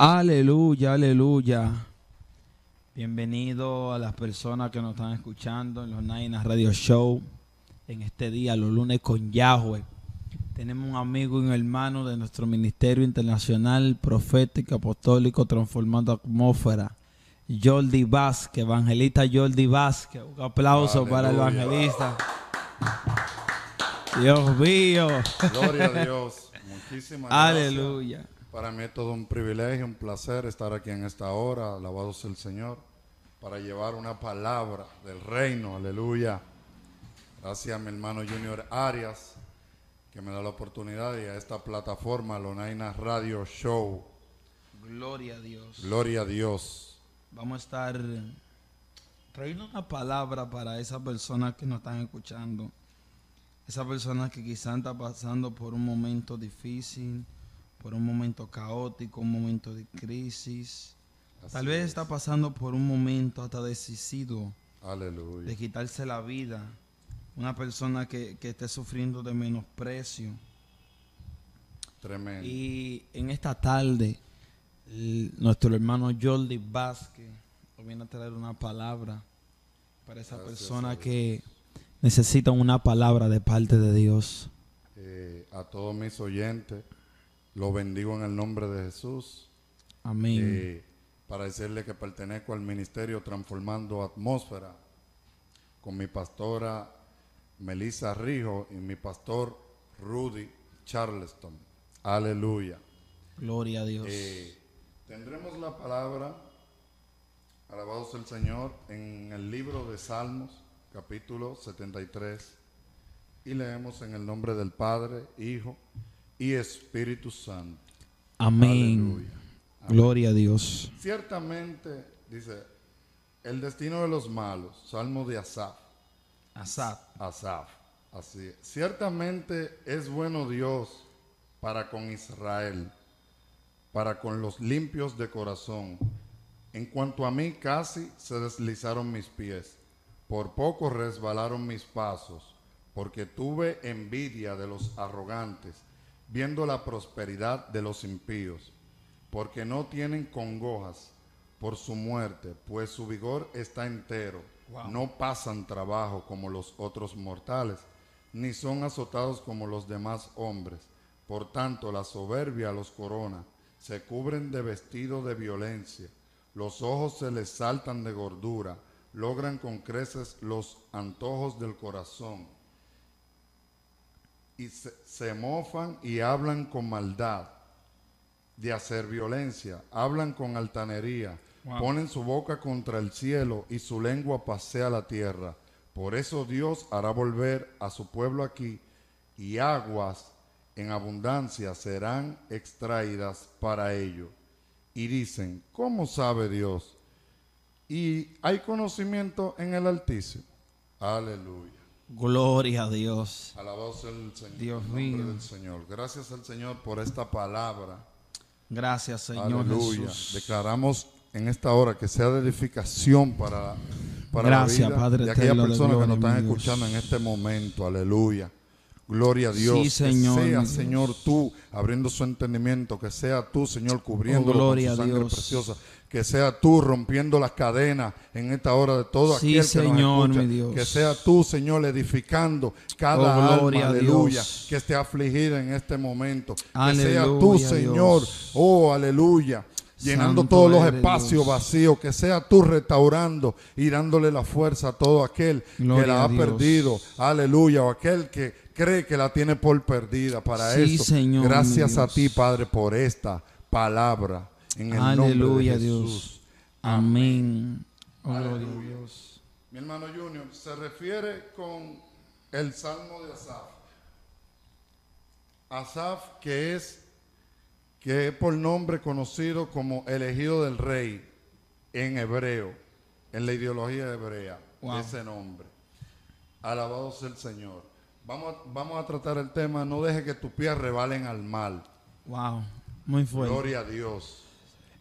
Aleluya, aleluya. Bienvenido a las personas que nos están escuchando en los Nainas Radio Show. En este día, los lunes con Yahweh. Tenemos un amigo y un hermano de nuestro Ministerio Internacional Profético Apostólico Transformando Atmósfera. Jordi Vázquez, evangelista Jordi Vázquez. Un aplauso para el Aleluya. evangelista. Dios mío. Gloria a Dios. Muchísimas gracias. Para mí es todo un privilegio, un placer estar aquí en esta hora, alabado sea el Señor, para llevar una palabra del reino, aleluya. Gracias a mi hermano Junior Arias, que me da la oportunidad y a esta plataforma, Lonaina Radio Show. Gloria a Dios. Gloria a Dios. Vamos a estar trayendo una palabra para esas personas que nos están escuchando. Esas personas que quizás están pasando por un momento difícil, por un momento caótico, un momento de crisis. Así Tal vez es. está pasando por un momento hasta decisivo Aleluya. de quitarse la vida. Una persona que, que esté sufriendo de menosprecio. Tremendo. Y en esta tarde, el- nuestro hermano Jordi Vázquez nos viene a traer una palabra para esa Gracias persona Dios. que necesita una palabra de parte de Dios. Eh, a todos mis oyentes, los bendigo en el nombre de Jesús. Amén. Eh, para decirle que pertenezco al ministerio Transformando Atmósfera con mi pastora Melissa Rijo y mi pastor Rudy Charleston. Aleluya. Gloria a Dios. Eh, tendremos la palabra, alabado sea el Señor, en el libro de Salmos, capítulo 73, y leemos en el nombre del Padre, Hijo y Espíritu Santo. Amén. Aleluya. Gloria a Dios. Ciertamente, dice, el destino de los malos, Salmo de Asaf, Asad. Asaf, así es. Ciertamente es bueno Dios para con Israel, para con los limpios de corazón. En cuanto a mí, casi se deslizaron mis pies, por poco resbalaron mis pasos, porque tuve envidia de los arrogantes, viendo la prosperidad de los impíos, porque no tienen congojas por su muerte, pues su vigor está entero. Wow. No pasan trabajo como los otros mortales, ni son azotados como los demás hombres. Por tanto, la soberbia los corona, se cubren de vestido de violencia, los ojos se les saltan de gordura, logran con creces los antojos del corazón y se, se mofan y hablan con maldad de hacer violencia, hablan con altanería, Wow. ponen su boca contra el cielo y su lengua pasea la tierra. Por eso Dios hará volver a su pueblo aquí y aguas en abundancia serán extraídas para ello. Y dicen, ¿cómo sabe Dios? Y hay conocimiento en el Altísimo. Aleluya. Gloria a Dios. Alabado sea el Señor. Dios el nombre mío. del Señor. Gracias al Señor por esta palabra. Gracias, Señor Aleluya. Jesús. Declaramos en esta hora que sea de edificación para, para Gracias, la vida Padre de aquellas personas que nos están escuchando en este momento. Aleluya. Gloria a Dios. Sí, que sea. Señor, tú abriendo su entendimiento. Que sea tú, Señor, cubriéndolo Oh, con su sangre Dios. preciosa. Que sea tú rompiendo las cadenas en esta hora de todo Sí, aquel que Señor, nos escucha. mi Dios. Que sea tú, Señor, edificando cada Oh, gloria alma. Aleluya. Dios. Que esté afligida en este momento. Que sea tú, Aleluya, Señor. Dios. Oh, aleluya. Llenando Santo todos los espacios vacíos, que sea tú restaurando y dándole la fuerza a todo aquel Gloria que la ha perdido, aleluya, o aquel que cree que la tiene por perdida para Sí, eso. Señor, Gracias a ti, Padre, por esta palabra en el Aleluya, nombre de Dios. Amén. Oh, Aleluya. Dios. Mi hermano Junior se refiere con el Salmo de Asaf. Asaf, que es que es por nombre conocido como elegido del rey en hebreo, en la ideología hebrea, Wow. ese nombre. Alabado sea el Señor. Vamos a, vamos a tratar el tema, no deje que tus pies rebalen al mal. Wow. Muy fuerte. Gloria a Dios.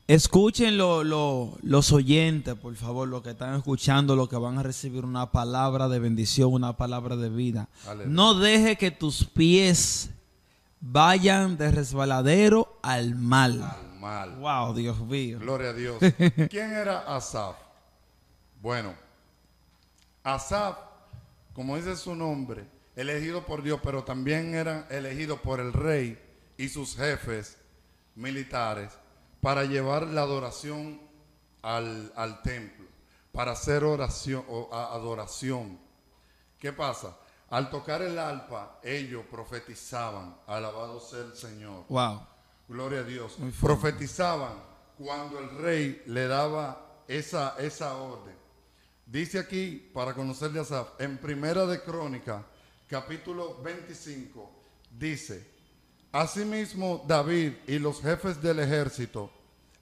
Escuchen lo- lo- los oyentes, por favor, los que están escuchando, los que van a recibir una palabra de bendición, una palabra de vida. Aleluya. No deje que tus pies vayan de resbaladero al mal. Al mal. Wow, Dios mío. Gloria a Dios. ¿Quién era Asaf? Bueno, Asaf, como dice su nombre, elegido por Dios, pero también era elegido por el rey y sus jefes militares para llevar la adoración al, al templo, para hacer oración o adoración. ¿Qué pasa? Al tocar el alpa, ellos profetizaban, alabado sea el Señor. Wow. Gloria a Dios. Muy. Profetizaban cuando el rey le daba esa, esa orden. Dice aquí, para conocerle a Asaf, en Primera de Crónica, capítulo 25, dice, Asimismo David y los jefes del ejército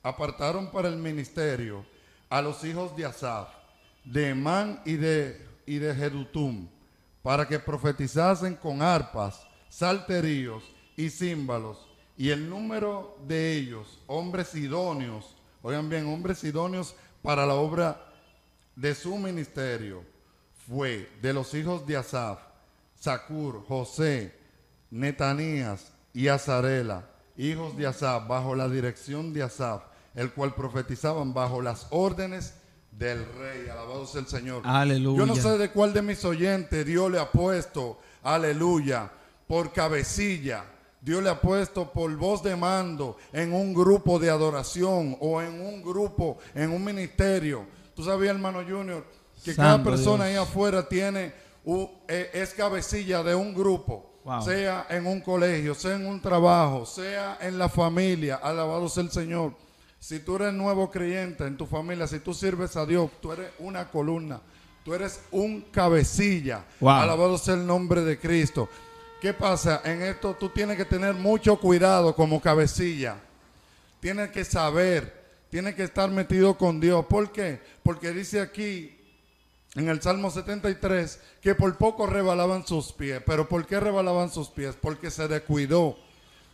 apartaron para el ministerio a los hijos de Asaf, de Emán y de, y de Jedutum, para que profetizasen con arpas, salterios y címbalos, y el número de ellos, hombres idóneos, oigan bien, hombres idóneos para la obra de su ministerio, fue de los hijos de Asaf, Sacur, José, Netanías y Azarela, hijos de Asaf, bajo la dirección de Asaf, el cual profetizaban bajo las órdenes del rey. Alabado sea el Señor. Aleluya. Yo no sé de cuál de mis oyentes Dios le ha puesto, aleluya, por cabecilla. Dios le ha puesto por voz de mando en un grupo de adoración o en un grupo, en un ministerio. Tú sabías, hermano Junior, que cada persona Dios. ahí afuera tiene, eh, es cabecilla de un grupo. Wow. Sea en un colegio, sea en un trabajo, sea en la familia. Alabado sea el Señor. Si tú eres nuevo creyente en tu familia, si tú sirves a Dios, tú eres una columna. Tú eres un cabecilla. Wow. Alabado sea el nombre de Cristo. ¿Qué pasa? En esto tú tienes que tener mucho cuidado como cabecilla. Tienes que saber, tienes que estar metido con Dios. ¿Por qué? Porque dice aquí en el Salmo 73 que por poco rebalaban sus pies. ¿Pero por qué rebalaban sus pies? Porque se descuidó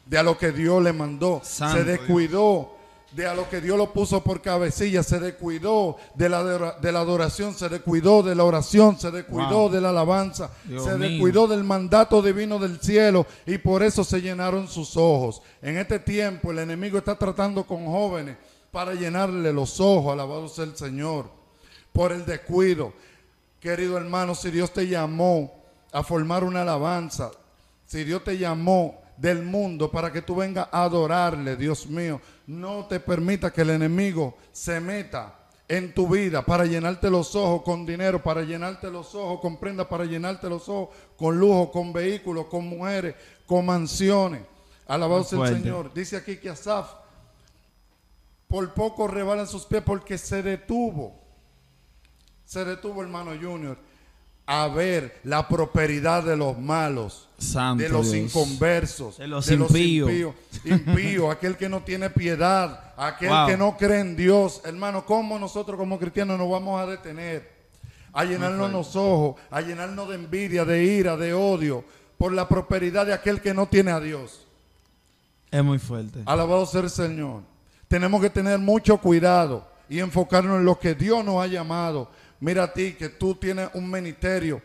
de a lo que Dios le mandó. Santo se descuidó de a lo que Dios lo puso por cabecilla. Se descuidó de la, de la adoración. Se descuidó de la oración. Se descuidó Wow. de la alabanza. Dios se mío. descuidó del mandato divino del cielo. Y por eso se llenaron sus ojos. En este tiempo el enemigo está tratando con jóvenes para llenarle los ojos. Alabado sea el Señor por el descuido. Querido hermano, si Dios te llamó a formar una alabanza, si Dios te llamó del mundo para que tú vengas a adorarle, Dios mío, no te permita que el enemigo se meta en tu vida para llenarte los ojos con dinero, para llenarte los ojos con prendas, para llenarte los ojos con lujo, con vehículos, con mujeres, con mansiones. Alabado sea el. Señor. Dice aquí que Asaf por poco rebalan sus pies porque se detuvo. Se detuvo, hermano Junior, a ver la prosperidad de los malos, Santo de los Dios. inconversos, De los impíos. impíos, aquel que no tiene piedad, aquel Wow. que no cree en Dios. Hermano, ¿cómo nosotros como cristianos nos vamos a detener? A llenarnos los ojos, a llenarnos de envidia, de ira, de odio, por la prosperidad de aquel que no tiene a Dios. Es muy fuerte. Alabado sea el Señor. Tenemos que tener mucho cuidado y enfocarnos en lo que Dios nos ha llamado. Mira a ti que tú tienes un ministerio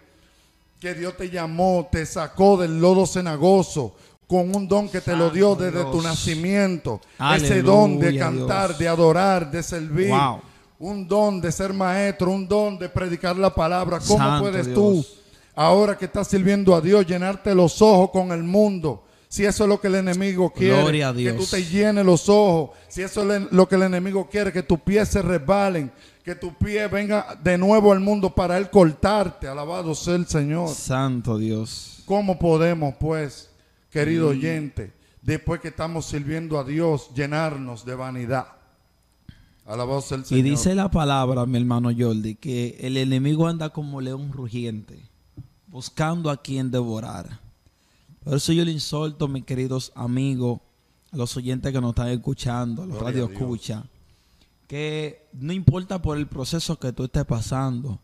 que Dios te llamó, te sacó del lodo cenagoso con un don que te lo dio desde tu nacimiento. Ese don de cantar, Dios. de adorar, de servir. Wow. Un don de ser maestro, un don de predicar la palabra. ¿Cómo Santo puedes Dios. tú, ahora que estás sirviendo a Dios, llenarte los ojos con el mundo? Si eso es lo que el enemigo quiere, que tú te llenes los ojos. Si eso es lo que el enemigo quiere, que tus pies se resbalen, que tus pies vengan de nuevo al mundo para él cortarte. Alabado sea el Señor. Santo Dios. ¿Cómo podemos, pues, querido oyente, después que estamos sirviendo a Dios, llenarnos de vanidad? Alabado sea el Y Señor. dice la palabra, mi hermano Jordi, que el enemigo anda como león rugiente, buscando a quien devorar. Por eso yo le insulto, mis queridos amigos, a los oyentes que nos están escuchando, a los Gloria radio escucha, que no importa por el proceso que tú estés pasando,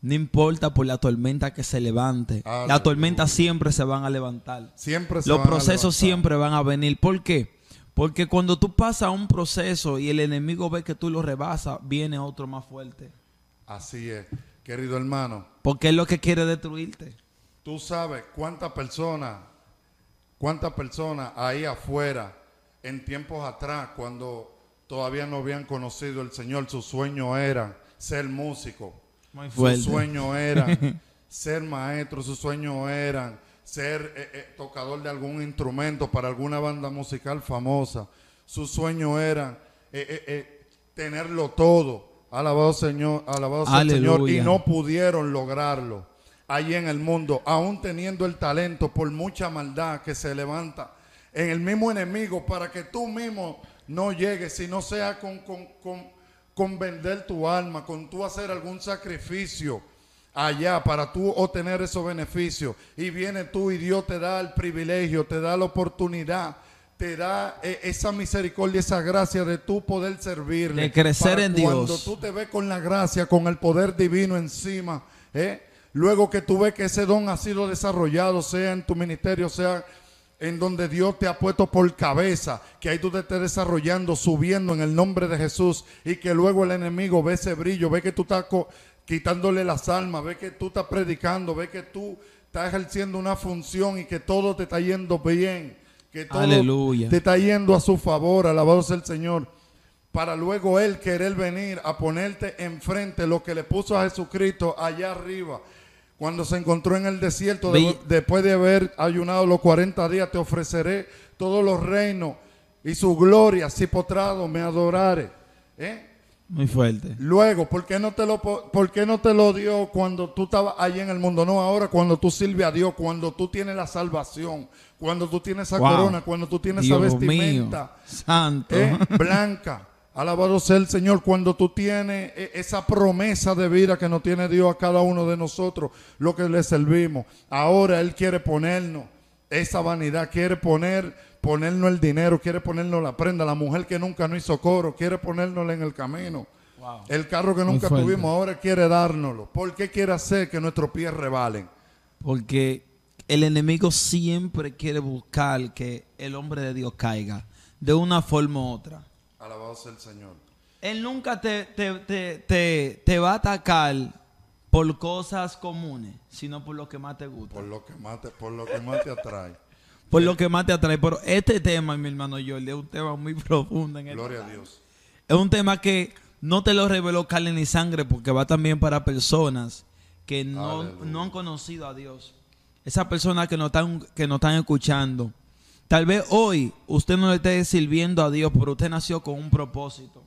no importa por la tormenta que se levante, Aleluya. las tormentas siempre se van a levantar. Siempre se Los van procesos siempre van a venir. ¿Por qué? Porque cuando tú pasas un proceso y el enemigo ve que tú lo rebasas, viene otro más fuerte. Así es, querido hermano. Porque es lo que quiere destruirte. Tú sabes cuántas personas, cuántas personas ahí afuera en tiempos atrás, cuando todavía no habían conocido el Señor, su sueño era ser músico. Muy Su sueño era ser maestro, su sueño era ser eh, eh, tocador de algún instrumento para alguna banda musical famosa. Su sueño era eh, eh, eh, tenerlo todo. Alabado Señor, alabado sea el Señor. Y no pudieron lograrlo allí en el mundo, aún teniendo el talento por mucha maldad que se levanta en el mismo enemigo para que tú mismo no llegues, si no sea con, con, con, con vender tu alma, con tú hacer algún sacrificio allá para tú obtener esos beneficios. Y viene tú y Dios te da el privilegio, te da la oportunidad, te da eh, esa misericordia, esa gracia de tú poder servirle. De crecer Para en Cuando Dios. tú te ves con la gracia, con el poder divino encima, ¿eh? Luego que tú ves que ese don ha sido desarrollado, sea en tu ministerio, sea en donde Dios te ha puesto por cabeza, que ahí tú te estés desarrollando, subiendo en el nombre de Jesús y que luego el enemigo ve ese brillo, ve que tú estás quitándole las almas, ve que tú estás predicando, ve que tú estás ejerciendo una función y que todo te está yendo bien, que todo Aleluya. te está yendo a su favor, alabado sea el Señor, para luego Él querer venir a ponerte enfrente lo que le puso a Jesucristo allá arriba. Cuando se encontró en el desierto, de- después de haber ayunado los 40 días, te ofreceré todos los reinos y su gloria, si postrado me adorare. ¿Eh? Muy fuerte. Luego, ¿por qué, no te lo, po- ¿por qué no te lo dio cuando tú estabas allí en el mundo? No, ahora cuando tú sirves a Dios, cuando tú tienes la salvación, cuando tú tienes esa Wow. corona, cuando tú tienes Dios esa mío. vestimenta Santo. eh, blanca. Alabado sea el Señor cuando tú tienes eh, esa promesa de vida que nos tiene Dios a cada uno de nosotros, lo que le servimos. Ahora Él quiere ponernos esa vanidad, quiere poner, ponernos el dinero, quiere ponernos la prenda. La mujer que nunca nos hizo coro, quiere ponernos en el camino. Wow. El carro que nunca tuvimos, ahora quiere dárnoslo. ¿Por qué quiere hacer que nuestros pies rebalen? Porque el enemigo siempre quiere buscar que el hombre de Dios caiga de una forma u otra. Alabado sea el Señor. Él nunca te, te, te, te, te va a atacar por cosas comunes, sino por lo que más te gusta. Por lo que más te, por lo que más te atrae. Por lo que más te atrae. Pero este tema, mi hermano Jordi, es un tema muy profundo. En el Gloria a Dios. Es un tema que no te lo reveló carne ni sangre porque va también para personas que no, no han conocido a Dios. Esas personas que no están, que no están escuchando. Tal vez hoy usted no le esté sirviendo a Dios, pero usted nació con un propósito.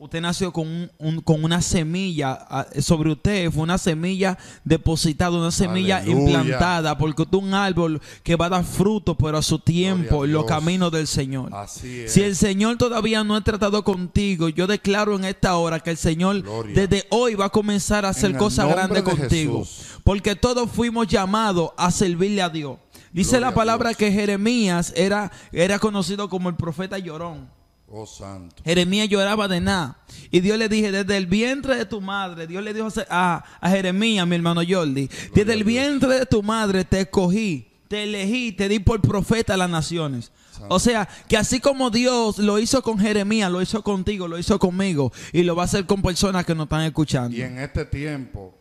Usted nació con, un- un- con una semilla ah, sobre usted, fue una semilla depositada, una semilla Aleluya. implantada, porque usted es un árbol que va a dar fruto, pero a su tiempo, en los caminos del Señor. Así es. Si el Señor todavía no ha tratado contigo, yo declaro en esta hora que el Señor Gloria. desde hoy va a comenzar a hacer En cosas grandes de contigo. Jesús. Porque todos fuimos llamados a servirle a Dios. Dice Gloria la palabra que Jeremías era, era conocido como el profeta llorón. Oh santo. Jeremías lloraba de nada. Y Dios le dije, desde el vientre de tu madre, Dios le dijo a, a Jeremías, mi hermano Jordi, desde el vientre de tu madre te escogí, te elegí, te di por profeta a las naciones. Santo. O sea, que así como Dios lo hizo con Jeremías, lo hizo contigo, lo hizo conmigo, y lo va a hacer con personas que nos están escuchando. Y en este tiempo,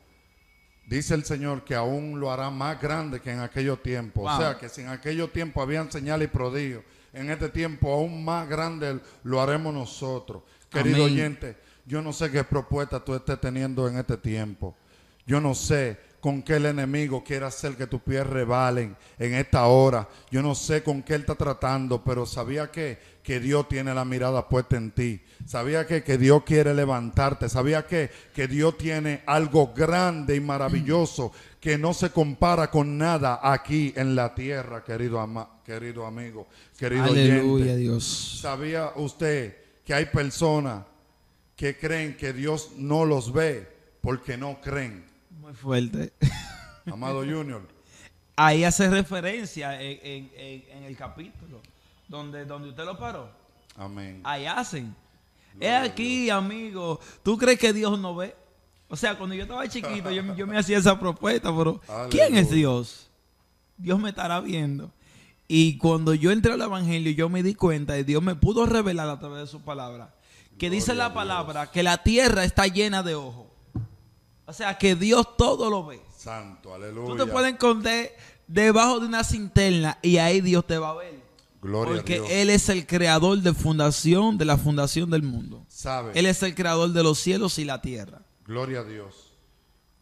dice el Señor que aún lo hará más grande que en aquellos tiempos. Wow. O sea, que si en aquellos tiempos habían señales y prodigios, en este tiempo aún más grande lo haremos nosotros. Querido Amén. oyente, yo no sé qué propuesta tú estés teniendo en este tiempo. Yo no sé con qué el enemigo quiere hacer que tus pies rebalen en esta hora. Yo no sé con qué él está tratando, pero sabía que, que Dios tiene la mirada puesta en ti. Sabía que, que Dios quiere levantarte. Sabía que, que Dios tiene algo grande y maravilloso que no se compara con nada aquí en la tierra, querido, ama- querido amigo, querido Aleluya, oyente. Dios. ¿Sabía usted que hay personas que creen que Dios no los ve porque no creen? Muy fuerte. Amado Junior, Ahí hace referencia en, en- en- el capítulo donde, donde usted lo paró. amén. Ahí hacen. Es aquí, amigo. ¿Tú crees que Dios no ve? O sea, cuando yo estaba chiquito, yo, yo me hacía esa propuesta, pero ¿quién es. Dios? Dios me estará viendo. Y cuando yo entré al Evangelio, yo me di cuenta y Dios me pudo revelar a través de su palabra. Que dice la palabra que la tierra está llena de ojos. O sea, que Dios todo lo ve. Santo, Tú aleluya. te puedes esconder debajo de una cinterna y ahí Dios te va a ver. Gloria Porque a Dios. Él es el creador de fundación, de la fundación del mundo. ¿Sabe? Él es el creador de los cielos y la tierra. Gloria a Dios.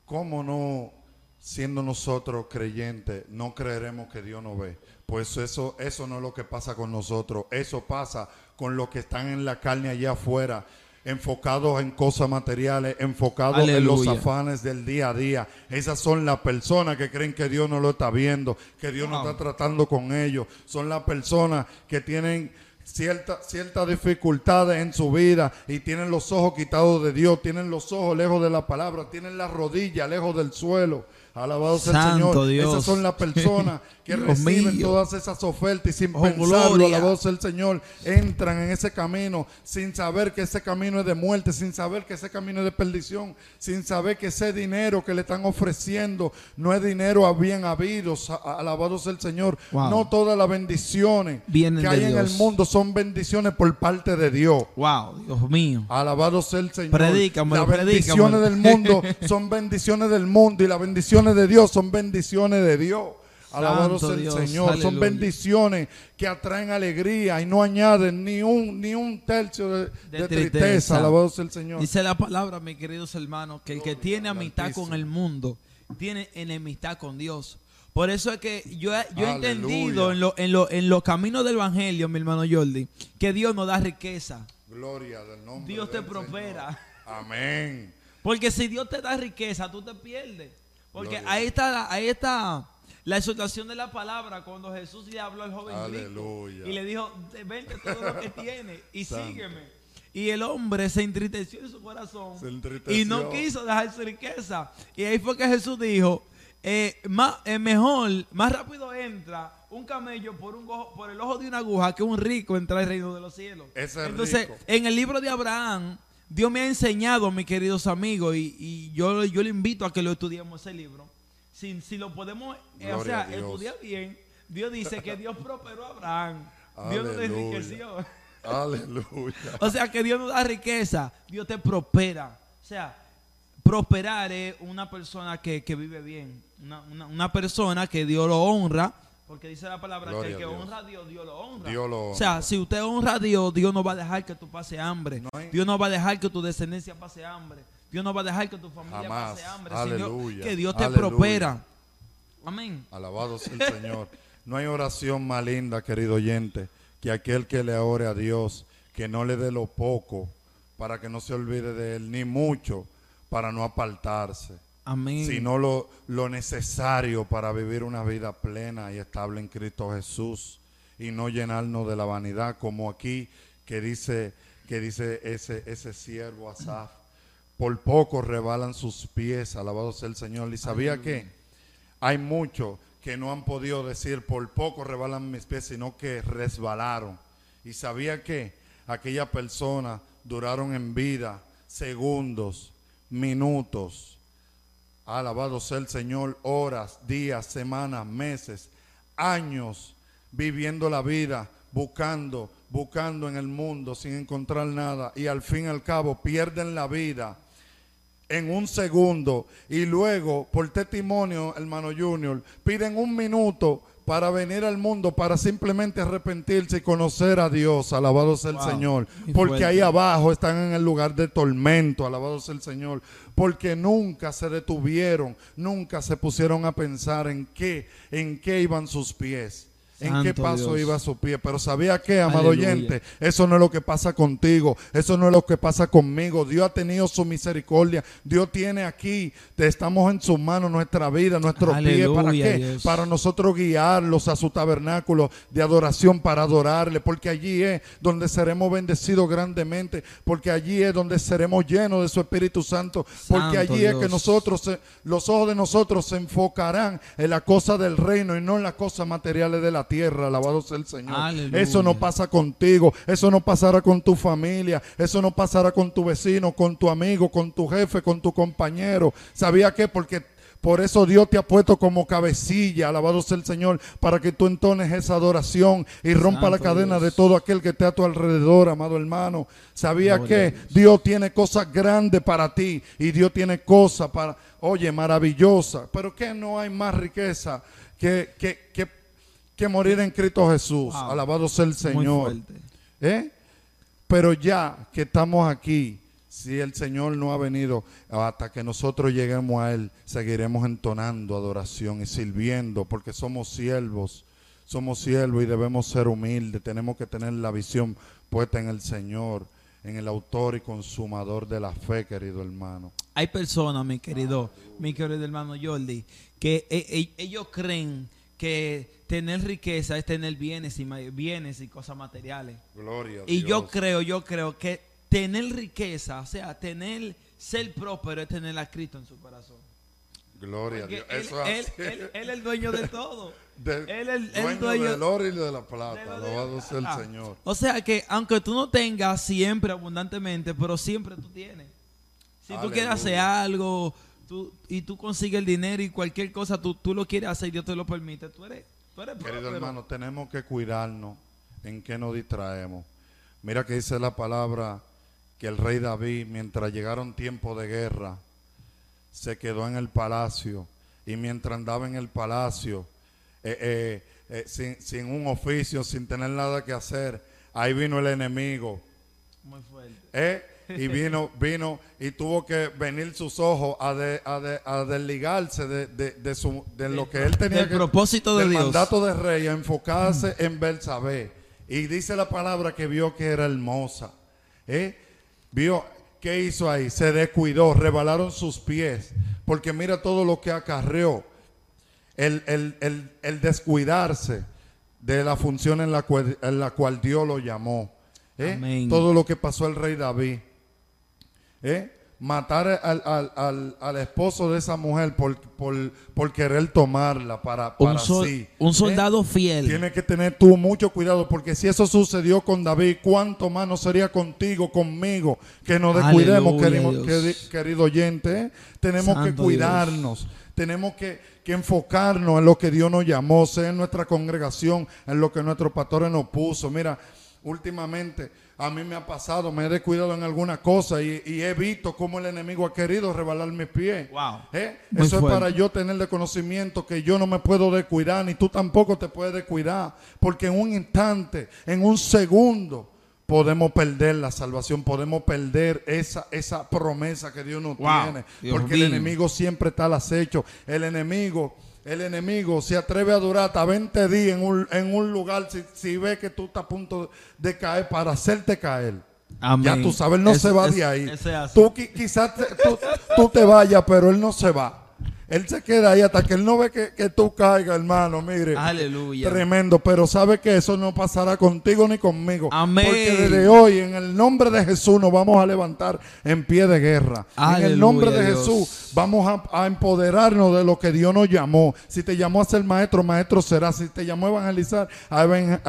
¿Cómo no, siendo nosotros creyentes, no creeremos que Dios nos ve? Pues eso, eso no es lo que pasa con nosotros. Eso pasa con los que están en la carne allá afuera, enfocados en cosas materiales, enfocados en los afanes del día a día. Esas son las personas que creen que Dios no lo está viendo, que Dios no está tratando con ellos. Son las personas que tienen cierta- ciertas dificultades en su vida y tienen los ojos quitados de Dios, tienen los ojos lejos de la palabra, tienen las rodillas lejos del suelo. Alabado sea el Señor. Dios. Esas son las personas que reciben mío. todas esas ofertas y sin Oh, pensarlo, gloria. alabado sea el Señor, entran en ese camino sin saber que ese camino es de muerte, sin saber que ese camino es de perdición, sin saber que ese dinero que le están ofreciendo no es dinero a bien habido. Alabado sea el Señor. Wow. No todas las bendiciones Vienen que hay en el mundo son bendiciones por parte de Dios. Wow, Dios mío. Alabado sea el Señor. Predícamelo, las bendiciones predícamelo. del mundo son bendiciones del mundo y las bendiciones de Dios son bendiciones de Dios. Alabado Santo sea el Dios, Señor. Son bendiciones que atraen alegría y no añaden ni un, ni un tercio de, de tristeza. tristeza. Alabado sea el Señor. Dice la palabra, mis queridos hermanos, que el que tiene amistad con el mundo, tiene enemistad con Dios. Por eso es que yo, he- yo he entendido en, lo- en, lo- en los caminos del Evangelio, mi hermano Jordi, que Dios nos da riqueza. Gloria del nombre Dios te prospera. Amén. Porque si Dios te da riqueza, tú te pierdes. Porque Gloria. ahí está, la- ahí está la exhortación de la palabra cuando Jesús le habló al joven rico Aleluya. y le dijo, vende todo lo que tiene y Santo. sígueme. Y el hombre se entristeció en su corazón y no quiso dejar su riqueza. Y ahí fue que Jesús dijo, eh, más, eh, mejor, más rápido entra un camello por, un ojo- por el ojo de una aguja que un rico entra al reino de los cielos. Es Entonces, rico. en el libro de Abraham, Dios me ha enseñado, mis queridos amigos, y, y yo, yo le invito a que lo estudiemos ese libro. Si, si lo podemos eh, o sea, estudiar bien, Dios dice que Dios prosperó a Abraham. Dios no te Aleluya. enriqueció. Aleluya. O sea, que Dios no da riqueza, Dios te prospera. O sea, prosperar es una persona que, que vive bien, una, una- una persona que Dios lo honra, porque dice la palabra Gloria que el que Dios. honra a Dios, Dios lo honra. Dios lo O sea, si usted honra a Dios, Dios no va a dejar que tú pase hambre. No hay- Dios no va a dejar que tu descendencia pase hambre. Dios no va a dejar que tu familia Jamás. pase hambre, Aleluya. sino que Dios te Aleluya. prospera. Amén. Alabado sea el Señor. No hay oración más linda, querido oyente, que aquel que le ore a Dios, que no le dé lo poco para que no se olvide de él, ni mucho para no apartarse, Amén. sino lo, lo necesario para vivir una vida plena y estable en Cristo Jesús y no llenarnos de la vanidad, como aquí que dice, que dice ese, ese siervo Asaf. Por poco rebalan sus pies, alabado sea el Señor. ¿Y sabía que hay muchos que no han podido decir por poco rebalan mis pies, sino que resbalaron. Y sabía que aquellas personas duraron en vida segundos, minutos. Alabado sea el Señor, horas, días, semanas, meses, años viviendo la vida, buscando, buscando en el mundo sin encontrar nada y al fin y al cabo pierden la vida en un segundo y luego por testimonio, hermano Junior, piden un minuto para venir al mundo para simplemente arrepentirse y conocer a Dios, alabado sea el Wow, Señor, porque fuerte. ahí abajo están en el lugar de tormento, alabado sea el Señor, porque nunca se detuvieron, nunca se pusieron a pensar en qué, en qué iban sus pies. ¿En qué paso Dios. iba su pie? Pero sabía que, amado Aleluya. oyente, eso no es lo que pasa contigo, eso no es lo que pasa conmigo. Dios ha tenido su misericordia, Dios tiene aquí, te estamos en sus manos nuestra vida, nuestro pie. ¿Para qué? Dios. Para nosotros guiarlos a su tabernáculo de adoración para adorarle, porque allí es donde seremos bendecidos grandemente, porque allí es donde seremos llenos de su Espíritu Santo, porque Santo allí es que nosotros, los ojos de nosotros se enfocarán en la cosa del reino y no en las cosas materiales de la tierra. Alabado sea el Señor. Aleluya. Eso no pasa contigo, eso no pasará con tu familia, eso no pasará con tu vecino, con tu amigo, con tu jefe, con tu compañero. ¿Sabía qué? Porque por eso Dios te ha puesto como cabecilla, alabado sea el Señor, para que tú entones esa adoración y rompa la cadena Dios. de todo aquel que esté a tu alrededor, amado hermano. ¿Sabía Gloria que Dios. Dios tiene cosas grandes para ti y Dios tiene cosas para, oye, maravillosas? Pero que no hay más riqueza que, que, que que morir en Cristo Jesús. Wow. Alabado sea el Señor. ¿Eh? Pero ya que estamos aquí, si el Señor no ha venido, hasta que nosotros lleguemos a Él, seguiremos entonando adoración y sirviendo, porque somos siervos, somos siervos y debemos ser humildes, tenemos que tener la visión puesta en el Señor, en el autor y consumador de la fe, querido hermano. Hay personas, mi querido, mi querido hermano Jordi, que e- e- ellos creen que tener riqueza es tener bienes y bienes y cosas materiales. Gloria a Y yo Dios. creo, yo creo que tener riqueza, o sea, tener ser próspero es tener a Cristo en su corazón. Gloria a Dios. él, Eso él- él- él es el dueño de todo. De- él es el- dueño, dueño- del oro y de la plata. Alabado sea el Señor. O sea que aunque tú no tengas siempre abundantemente, pero siempre tú tienes. Si tú quieres hacer Aleluya. algo tú, y tú consigues el dinero y cualquier cosa tú, tú lo quieres hacer y Dios te lo permite, tú eres, Querido hermano, tenemos que cuidarnos en qué nos distraemos. Mira que dice la palabra que el rey David, mientras llegaron tiempos de guerra, se quedó en el palacio y mientras andaba en el palacio, eh, eh, eh, sin, sin un oficio, sin tener nada que hacer, ahí vino el enemigo. Muy fuerte. y vino, vino y tuvo que venir sus ojos a, de- a, de- a desligarse de, su- de lo que él tenía del que propósito de del Dios. mandato de rey a enfocarse en Belsabé y dice la palabra que vio que era hermosa ¿eh? vio ¿qué hizo ahí? se descuidó rebalaron sus pies porque mira todo lo que acarreó el, el- el- el descuidarse de la función en la cual, en la cual Dios lo llamó. ¿eh? Todo lo que pasó el rey David. ¿Eh? Matar al, al- al- al esposo de esa mujer por, por- por querer tomarla para, para Un, sol- sí. un ¿eh? soldado fiel. Tienes que tener tú mucho cuidado porque si eso sucedió con David, ¿cuánto más no sería contigo, conmigo? Que nos descuidemos, querido, querido oyente. ¿eh? Tenemos que cuidarnos. Tenemos que, que enfocarnos en lo que Dios nos llamó, sea en nuestra congregación, en lo que nuestros pastores nos puso. Mira, últimamente a mí me ha pasado, me he descuidado en alguna cosa y, y he visto cómo el enemigo ha querido rebalar mis pies. Wow. ¿Eh? Eso es para yo tener de conocimiento que yo no me puedo descuidar, ni tú tampoco te puedes descuidar, porque en un instante, en un segundo, podemos perder la salvación, podemos perder esa, esa promesa que Dios nos Wow, tiene, Dios porque mío. el enemigo siempre está al acecho, el enemigo... El enemigo se atreve a durar hasta 20 días en un, en un lugar si, si ve que tú estás a punto de caer para hacerte caer. Amén. Ya tú sabes, él no Es- se va es- de ahí. Tú qui- quizás te- tú, tú te vayas, pero él no se va. Él se queda ahí hasta que él no ve que, que tú caigas, hermano. Mire, Aleluya. tremendo. Pero sabe que eso no pasará contigo ni conmigo. Amén. Porque desde hoy, en el nombre de Jesús, nos vamos a levantar en pie de guerra. en el nombre de Dios. Jesús, vamos a, a empoderarnos de lo que Dios nos llamó. Si te llamó a ser maestro, maestro serás. Si te llamó a evangelizar, a,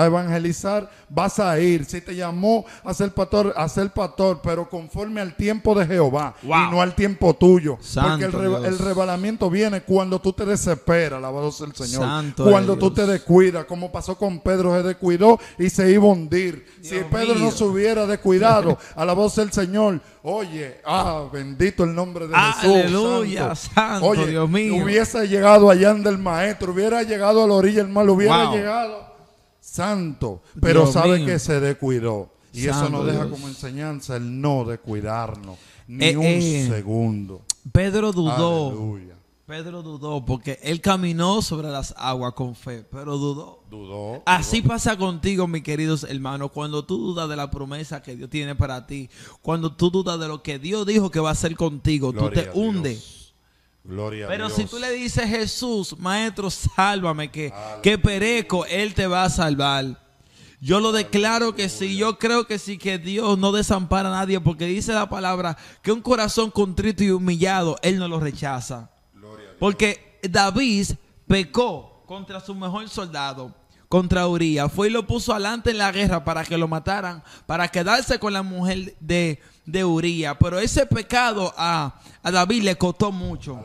evangelizar, vas a ir. Si te llamó a ser pastor, a ser pastor, pero conforme al tiempo de Jehová Wow. y no al tiempo tuyo. Santo Porque el, Dios. el rebalamiento viene cuando tú te desesperas, alabado sea el Señor. Santo cuando tú te descuidas, como pasó con Pedro, se descuidó y se iba a hundir. si Pedro no se hubiera descuidado, alabado sea el Señor. Oye, ah, bendito el nombre de Jesús. Aleluya, santo, Oye, Dios mío. hubiese llegado allá donde el maestro, hubiera llegado a la orilla del mar, hubiera Wow. llegado santo, pero Dios sabe mío. que se descuidó. Y eso nos deja Dios. como enseñanza el no descuidarnos, ni Eh, un eh. segundo. Pedro dudó. Aleluya. Pedro dudó porque él caminó sobre las aguas con fe, pero dudó. Dudó. Así pasa contigo, mis queridos hermanos, cuando tú dudas de la promesa que Dios tiene para ti, cuando tú dudas de lo que Dios dijo que va a hacer contigo, tú te hundes. Gloria a Pero Dios. si tú le dices, Jesús, maestro, sálvame, que, que perezco, Él te va a salvar. Yo lo declaro que sí, yo creo que sí, que Dios no desampara a nadie, porque dice la palabra que un corazón contrito y humillado, Él no lo rechaza. Porque David pecó contra su mejor soldado, contra Urias. Fue y lo puso adelante en la guerra para que lo mataran, para quedarse con la mujer de, de Urias. Pero ese pecado a, a David le costó mucho.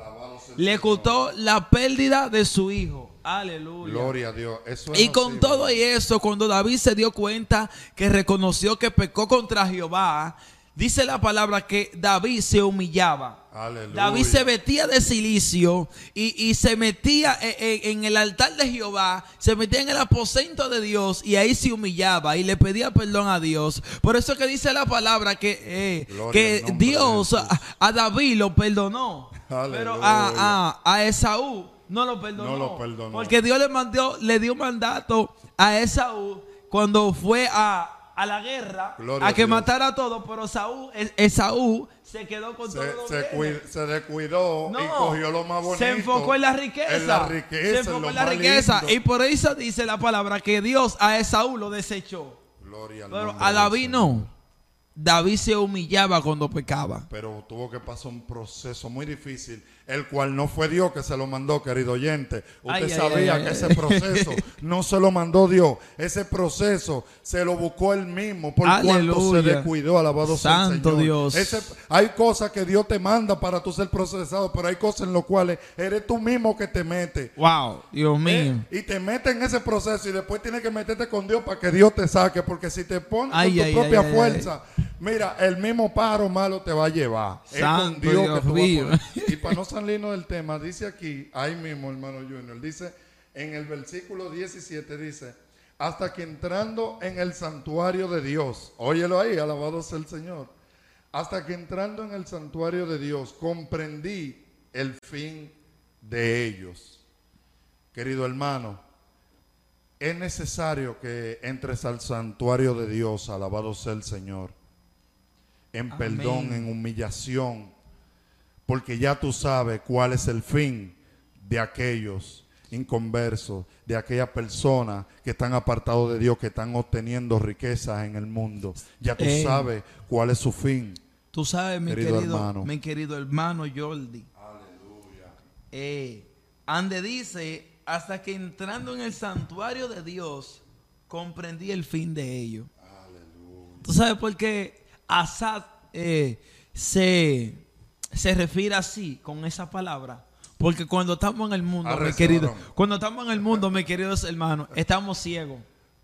Le costó la pérdida de su hijo. Aleluya. Gloria a Dios. Eso es Y con todo y eso, cuando David se dio cuenta que reconoció que pecó contra Jehová, dice la palabra que David se humillaba. Aleluya. David se vestía de silicio y, y se metía en, en- en el altar de Jehová, se metía en el aposento de Dios y ahí se humillaba y le pedía perdón a Dios. Por eso que dice la palabra que, eh, que Dios a, a David lo perdonó, Aleluya. pero a, a, a Esaú no lo perdonó. No lo perdonó. Porque Dios le, mandó, le dio mandato a Esaú cuando fue a, a la guerra Gloria a que matara a todos, pero Saúl, Es- Esaú se quedó con todo Se, lo se, se descuidó y cogió lo más bonito. Se enfocó en la riqueza. En la riqueza. Se en enfocó en la riqueza. lindo. Y por eso dice la palabra que Dios a Esaú lo desechó. Gloria Pero a David no. David se humillaba cuando pecaba. Pero tuvo que pasar un proceso muy difícil, el cual no fue Dios que se lo mandó, querido oyente. Usted Ay, sabía ay, que ese proceso no se lo mandó Dios. Ese proceso se lo buscó él mismo por cuanto se descuidó. Alabado sea el Santo Señor. Dios. Ese- hay cosas que Dios te manda para tú ser procesado, pero hay cosas en las cuales eres tú mismo que te metes. Wow, Dios mío. ¿Eh? Y te metes en ese proceso y después tienes que meterte con Dios para que Dios te saque. Porque si te pones con tu propia fuerza, mira, el mismo pájaro malo te va a llevar. Santo Dios Dios que mío. Y para no salirnos del tema, dice aquí, ahí mismo, hermano Junior, dice en el versículo 17, dice, hasta que entrando en el santuario de Dios, óyelo ahí, alabado sea el Señor, hasta que entrando en el santuario de Dios, comprendí el fin de ellos. Querido hermano, es necesario que entres al santuario de Dios, alabado sea el Señor, en Amén. perdón, en humillación, porque ya tú sabes cuál es el fin de aquellos inconversos, de aquellas personas que están apartados de Dios, que están obteniendo riquezas en el mundo. Ya tú sabes cuál es su fin. Tú sabes, mi Querido querido, hermano. mi querido hermano Jordi. Eh, ande dice, hasta que entrando en el santuario de Dios, comprendí el fin de ello. Tú sabes por qué Asad eh, se, se refiere así, con esa palabra. Porque cuando estamos en el mundo, mi Arreciaron. querido, cuando estamos en el mundo, mis queridos hermanos, estamos ciegos.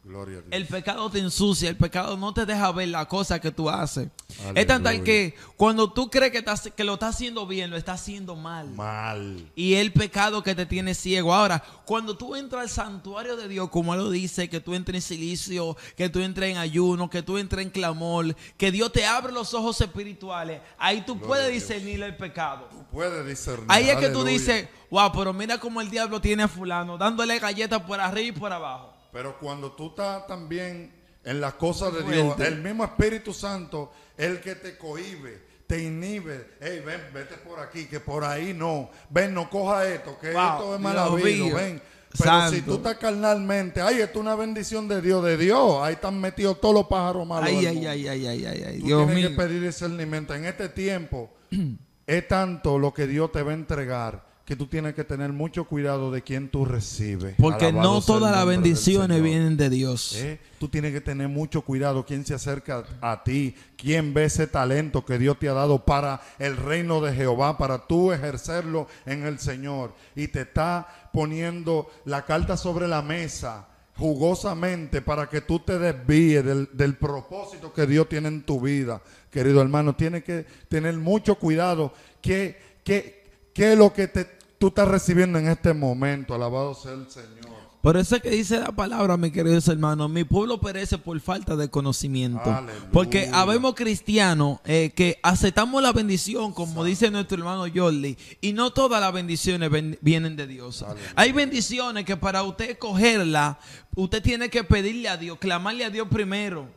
Gloria a Dios. El pecado te ensucia, el pecado no te deja ver la cosa que tú haces. Aleluya. Es tan tal que cuando tú crees que, estás- que lo estás haciendo bien, lo estás haciendo mal. Mal. Y el pecado que te tiene ciego. Ahora, cuando tú entras al santuario de Dios, como él lo dice, que tú entres en silicio, que tú entres en ayuno, que tú entres en clamor, que Dios te abre los ojos espirituales, ahí tú Gloria puedes discernir el pecado. Puede discernir. Ahí es que tú dices, wow, pero mira cómo el diablo tiene a fulano, dándole galletas por arriba y por abajo. Pero cuando tú estás también en las cosas de Dios, el mismo Espíritu Santo, el que te cohibe, te inhibe. Hey, ven, vete por aquí, que por ahí no. Ven, no coja esto, que Wow, esto es mío. Ven. Pero Santo. si tú estás carnalmente, ay, esto es una bendición de Dios, de Dios. Ahí están metidos todos los pájaros malos. Ay, ay, ay, ay, ay, ay, ay, Tú Dios tienes mío. que pedir discernimiento. En este tiempo es tanto lo que Dios te va a entregar que tú tienes que tener mucho cuidado de quién tú recibes. Porque Alabado no todas las bendiciones vienen de Dios. ¿Eh? Tú tienes que tener mucho cuidado quién se acerca a ti, quién ve ese talento que Dios te ha dado para el reino de Jehová, para tú ejercerlo en el Señor. Y te está poniendo la carta sobre la mesa jugosamente para que tú te desvíes del, del propósito que Dios tiene en tu vida. Querido hermano, tienes que tener mucho cuidado. ¿Qué, qué, qué es lo que te, tú estás recibiendo en este momento? Alabado sea el Señor. Por eso es que dice la palabra, mis queridos hermanos, mi pueblo perece por falta de conocimiento. Aleluya. Porque habemos cristianos eh, que aceptamos la bendición, como dice nuestro hermano Jordi, y no todas las bendiciones vienen de Dios. Aleluya. Hay bendiciones que para usted cogerla, usted tiene que pedirle a Dios, clamarle a Dios primero.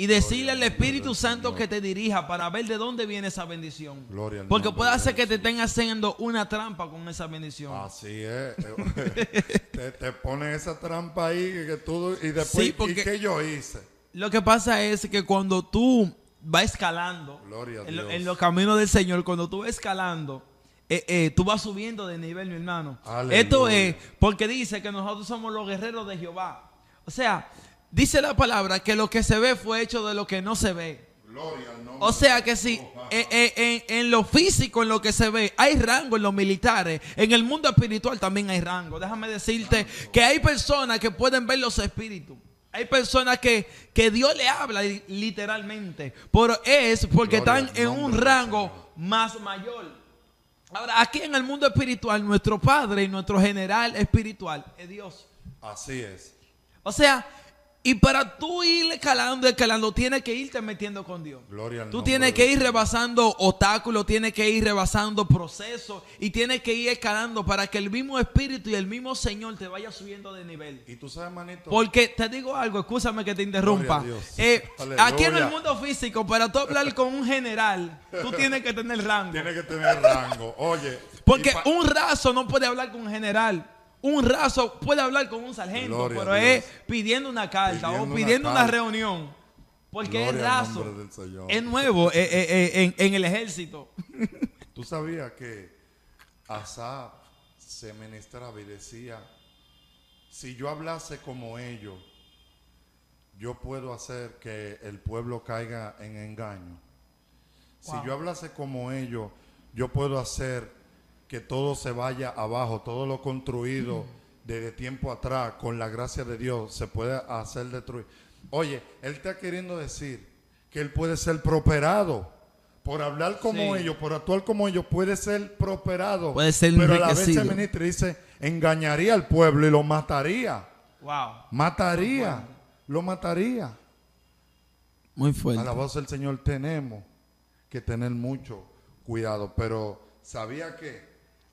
Y decirle al Espíritu Santo que te dirija para ver de dónde viene esa bendición. Gloria al Porque puede de hacer que te estén haciendo una trampa con esa bendición. Así es. te, te ponen esa trampa ahí que tú y después Sí, porque- ¿y qué yo hice? Lo que pasa es que cuando tú vas escalando en, lo- Dios. en los caminos del Señor, cuando tú vas escalando, eh, eh, tú vas subiendo de nivel, mi hermano. Aleluya. Esto es porque dice que nosotros somos los guerreros de Jehová. O sea, dice la palabra que lo que se ve fue hecho de lo que no se ve. Gloria al nombre. O sea que si eh, eh, en, en lo físico, en lo que se ve, hay rango en los militares, en el mundo espiritual también hay rango. Déjame decirte que hay personas que pueden ver los espíritus. Hay personas que, que Dios le habla li- literalmente, pero es porque Gloria están en un rango más mayor. Ahora, aquí en el mundo espiritual, nuestro Padre y nuestro general espiritual es Dios. Así es. O sea, y para tú ir escalando, escalando, tienes que irte metiendo con Dios. Gloria al Tú tienes que ir rebasando obstáculos, tienes que ir rebasando procesos y tienes que ir escalando para que el mismo Espíritu y el mismo Señor te vaya subiendo de nivel. Y tú sabes, manito, Porque te digo algo, escúchame que te interrumpa. Eh, aquí en el mundo físico, para tú hablar con un general, tú tienes que tener rango. tiene que tener rango. Oye, Porque un raso no puede hablar con un general. Un raso puede hablar con un sargento, Gloria pero es pidiendo una carta Pidiendo o pidiendo una, reunión. Porque es Gloria al raso. Es nuevo eh, eh, eh, en, en el ejército. Tú sabías que Asaf se ministraba y decía, si yo hablase como ellos, yo puedo hacer que el pueblo caiga en engaño. Si yo hablase como ellos, yo puedo hacer que todo se vaya abajo, todo lo construido desde tiempo atrás, con la gracia de Dios, se puede hacer destruir. Oye, él está queriendo decir que él puede ser prosperado. Por hablar como Sí. ellos, por actuar como ellos, puede ser prosperado. Puede ser Pero a la vez ministra y dice, engañaría al pueblo y lo mataría. Wow. Mataría. Lo mataría. Muy A fuerte. la voz del Señor tenemos que tener mucho cuidado, pero sabía que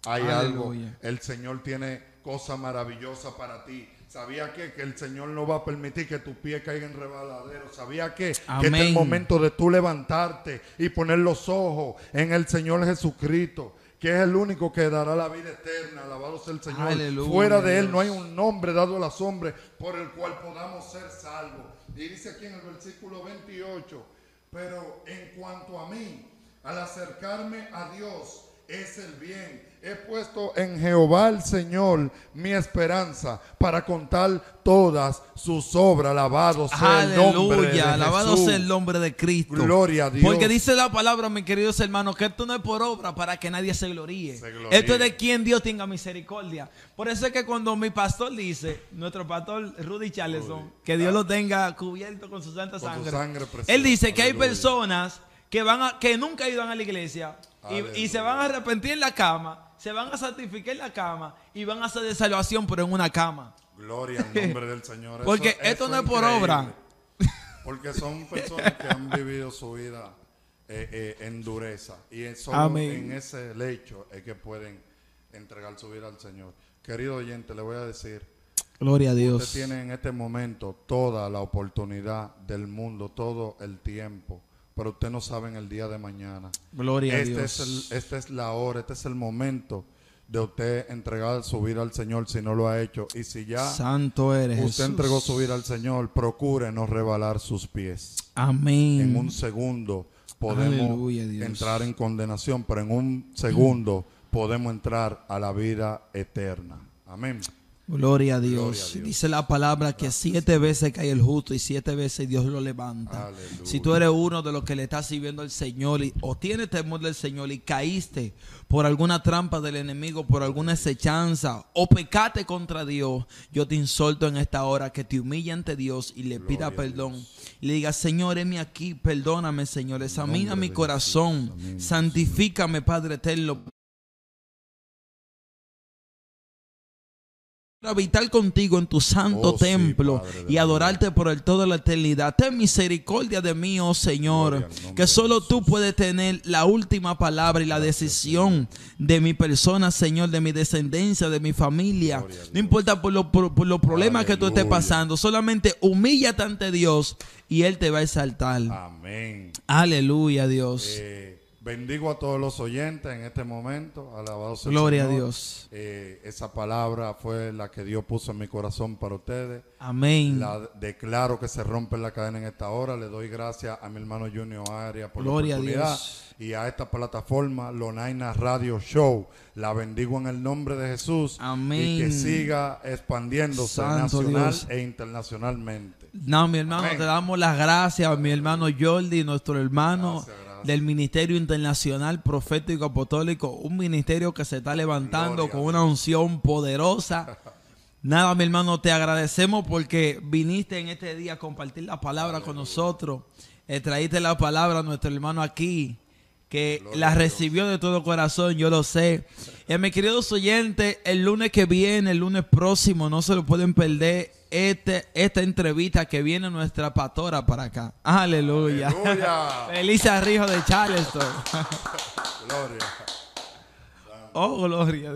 hay algo, el Señor tiene cosas maravillosas para ti. Sabía que, que el Señor no va a permitir que tus pies caigan en rebaladero. Sabía que, que este es el momento de tú levantarte y poner los ojos en el Señor Jesucristo, que es el único que dará la vida eterna. Alabado sea el Señor. Aleluya, Fuera de Él no hay un nombre dado a los hombres por el cual podamos ser salvos. Y dice aquí en el versículo 28, pero en cuanto a mí, al acercarme a Dios, es el bien. He puesto en Jehová el Señor mi esperanza para contar todas sus obras. Alabado sea el nombre de Aleluya, alabado Jesús. sea el nombre de Cristo. Gloria a Dios. Porque dice la palabra, mis queridos hermanos, que esto no es por obra para que nadie se gloríe. Se gloríe. Esto es de quien Dios tenga misericordia. Por eso es que cuando mi pastor dice, nuestro pastor Rudy Charleson, que Dios lo tenga cubierto con su santa Con su sangre. él dice que hay personas que van a, que nunca iban a la iglesia y, se van a arrepentir en la cama, se van a santificar en la cama y van a hacer de salvación, pero en una cama. Gloria al nombre del Señor. Eso- Porque esto no es por obra. Porque son personas que han vivido su vida eh, eh, en dureza. Y es solo Amén. en ese lecho es que pueden entregar su vida al Señor. Querido oyente, le voy a decir, Gloria a usted Dios. tiene en este momento toda la oportunidad del mundo, todo el tiempo. Pero usted no sabe en el día de mañana. Gloria a Este Dios. es el- esta es la hora, este es el momento de usted entregar su vida al Señor si no lo ha hecho. Y si ya Santo eres. usted Jesús. entregó su vida al Señor, procure no rebalar sus pies. Amén. En un segundo podemos Aleluya, entrar en condenación, pero en un segundo podemos entrar a la vida eterna. Amén. Gloria a Dios. Gloria a Dios. Dice la palabra que siete veces cae el justo y siete veces Dios lo levanta. Aleluya. Si tú eres uno de los que le está sirviendo al Señor y, o tienes temor del Señor y caíste por alguna trampa del enemigo, por alguna acechanza o pecate contra Dios, yo te insulto en esta hora que te humille ante Dios y le pida Gloria perdón. Y le diga, Señor, heme aquí, perdóname, Señor, examina mi corazón, santifícame, Padre eterno. Habitar contigo en tu santo Oh, sí, templo Padre y adorarte por el toda la eternidad. Ten misericordia de mí, oh Señor, que solo tú puedes tener la última palabra y la decisión de mi persona, Señor, de mi descendencia, de mi familia. No importa por, lo- por- por los problemas que tú estés pasando, solamente humíllate ante Dios y Él te va a exaltar. Amén. Aleluya, Dios. Eh, bendigo a todos los oyentes en este momento. Alabado sea Gloria a. Dios. Eh, esa palabra fue la que Dios puso en mi corazón para ustedes. Amén. La declaro que se rompe la cadena en esta hora. Le doy gracias a mi hermano Junior Aria por Gloria la oportunidad. Dios. Y a esta plataforma, Lonaina Radio Show. La bendigo en el nombre de Jesús. Amén. Y que siga expandiéndose Santo nacional Dios. e internacionalmente. No, mi hermano, Amén. te damos las gracias a mi hermano Jordi, nuestro hermano gracias. Del Ministerio Internacional Profético Apostólico, un ministerio que se está levantando Gloria con una unción poderosa. Nada, mi hermano, te agradecemos porque viniste en este día a compartir la palabra con nosotros. Eh, traíste la palabra a nuestro hermano aquí, que la recibió de todo corazón, yo lo sé. Y a mis queridos oyentes, el lunes que viene, el lunes próximo, no se lo pueden perder este, esta entrevista que viene nuestra pastora para acá. Aleluya. Aleluya. Felicia Rijo de Charleston. Gloria. oh, gloria.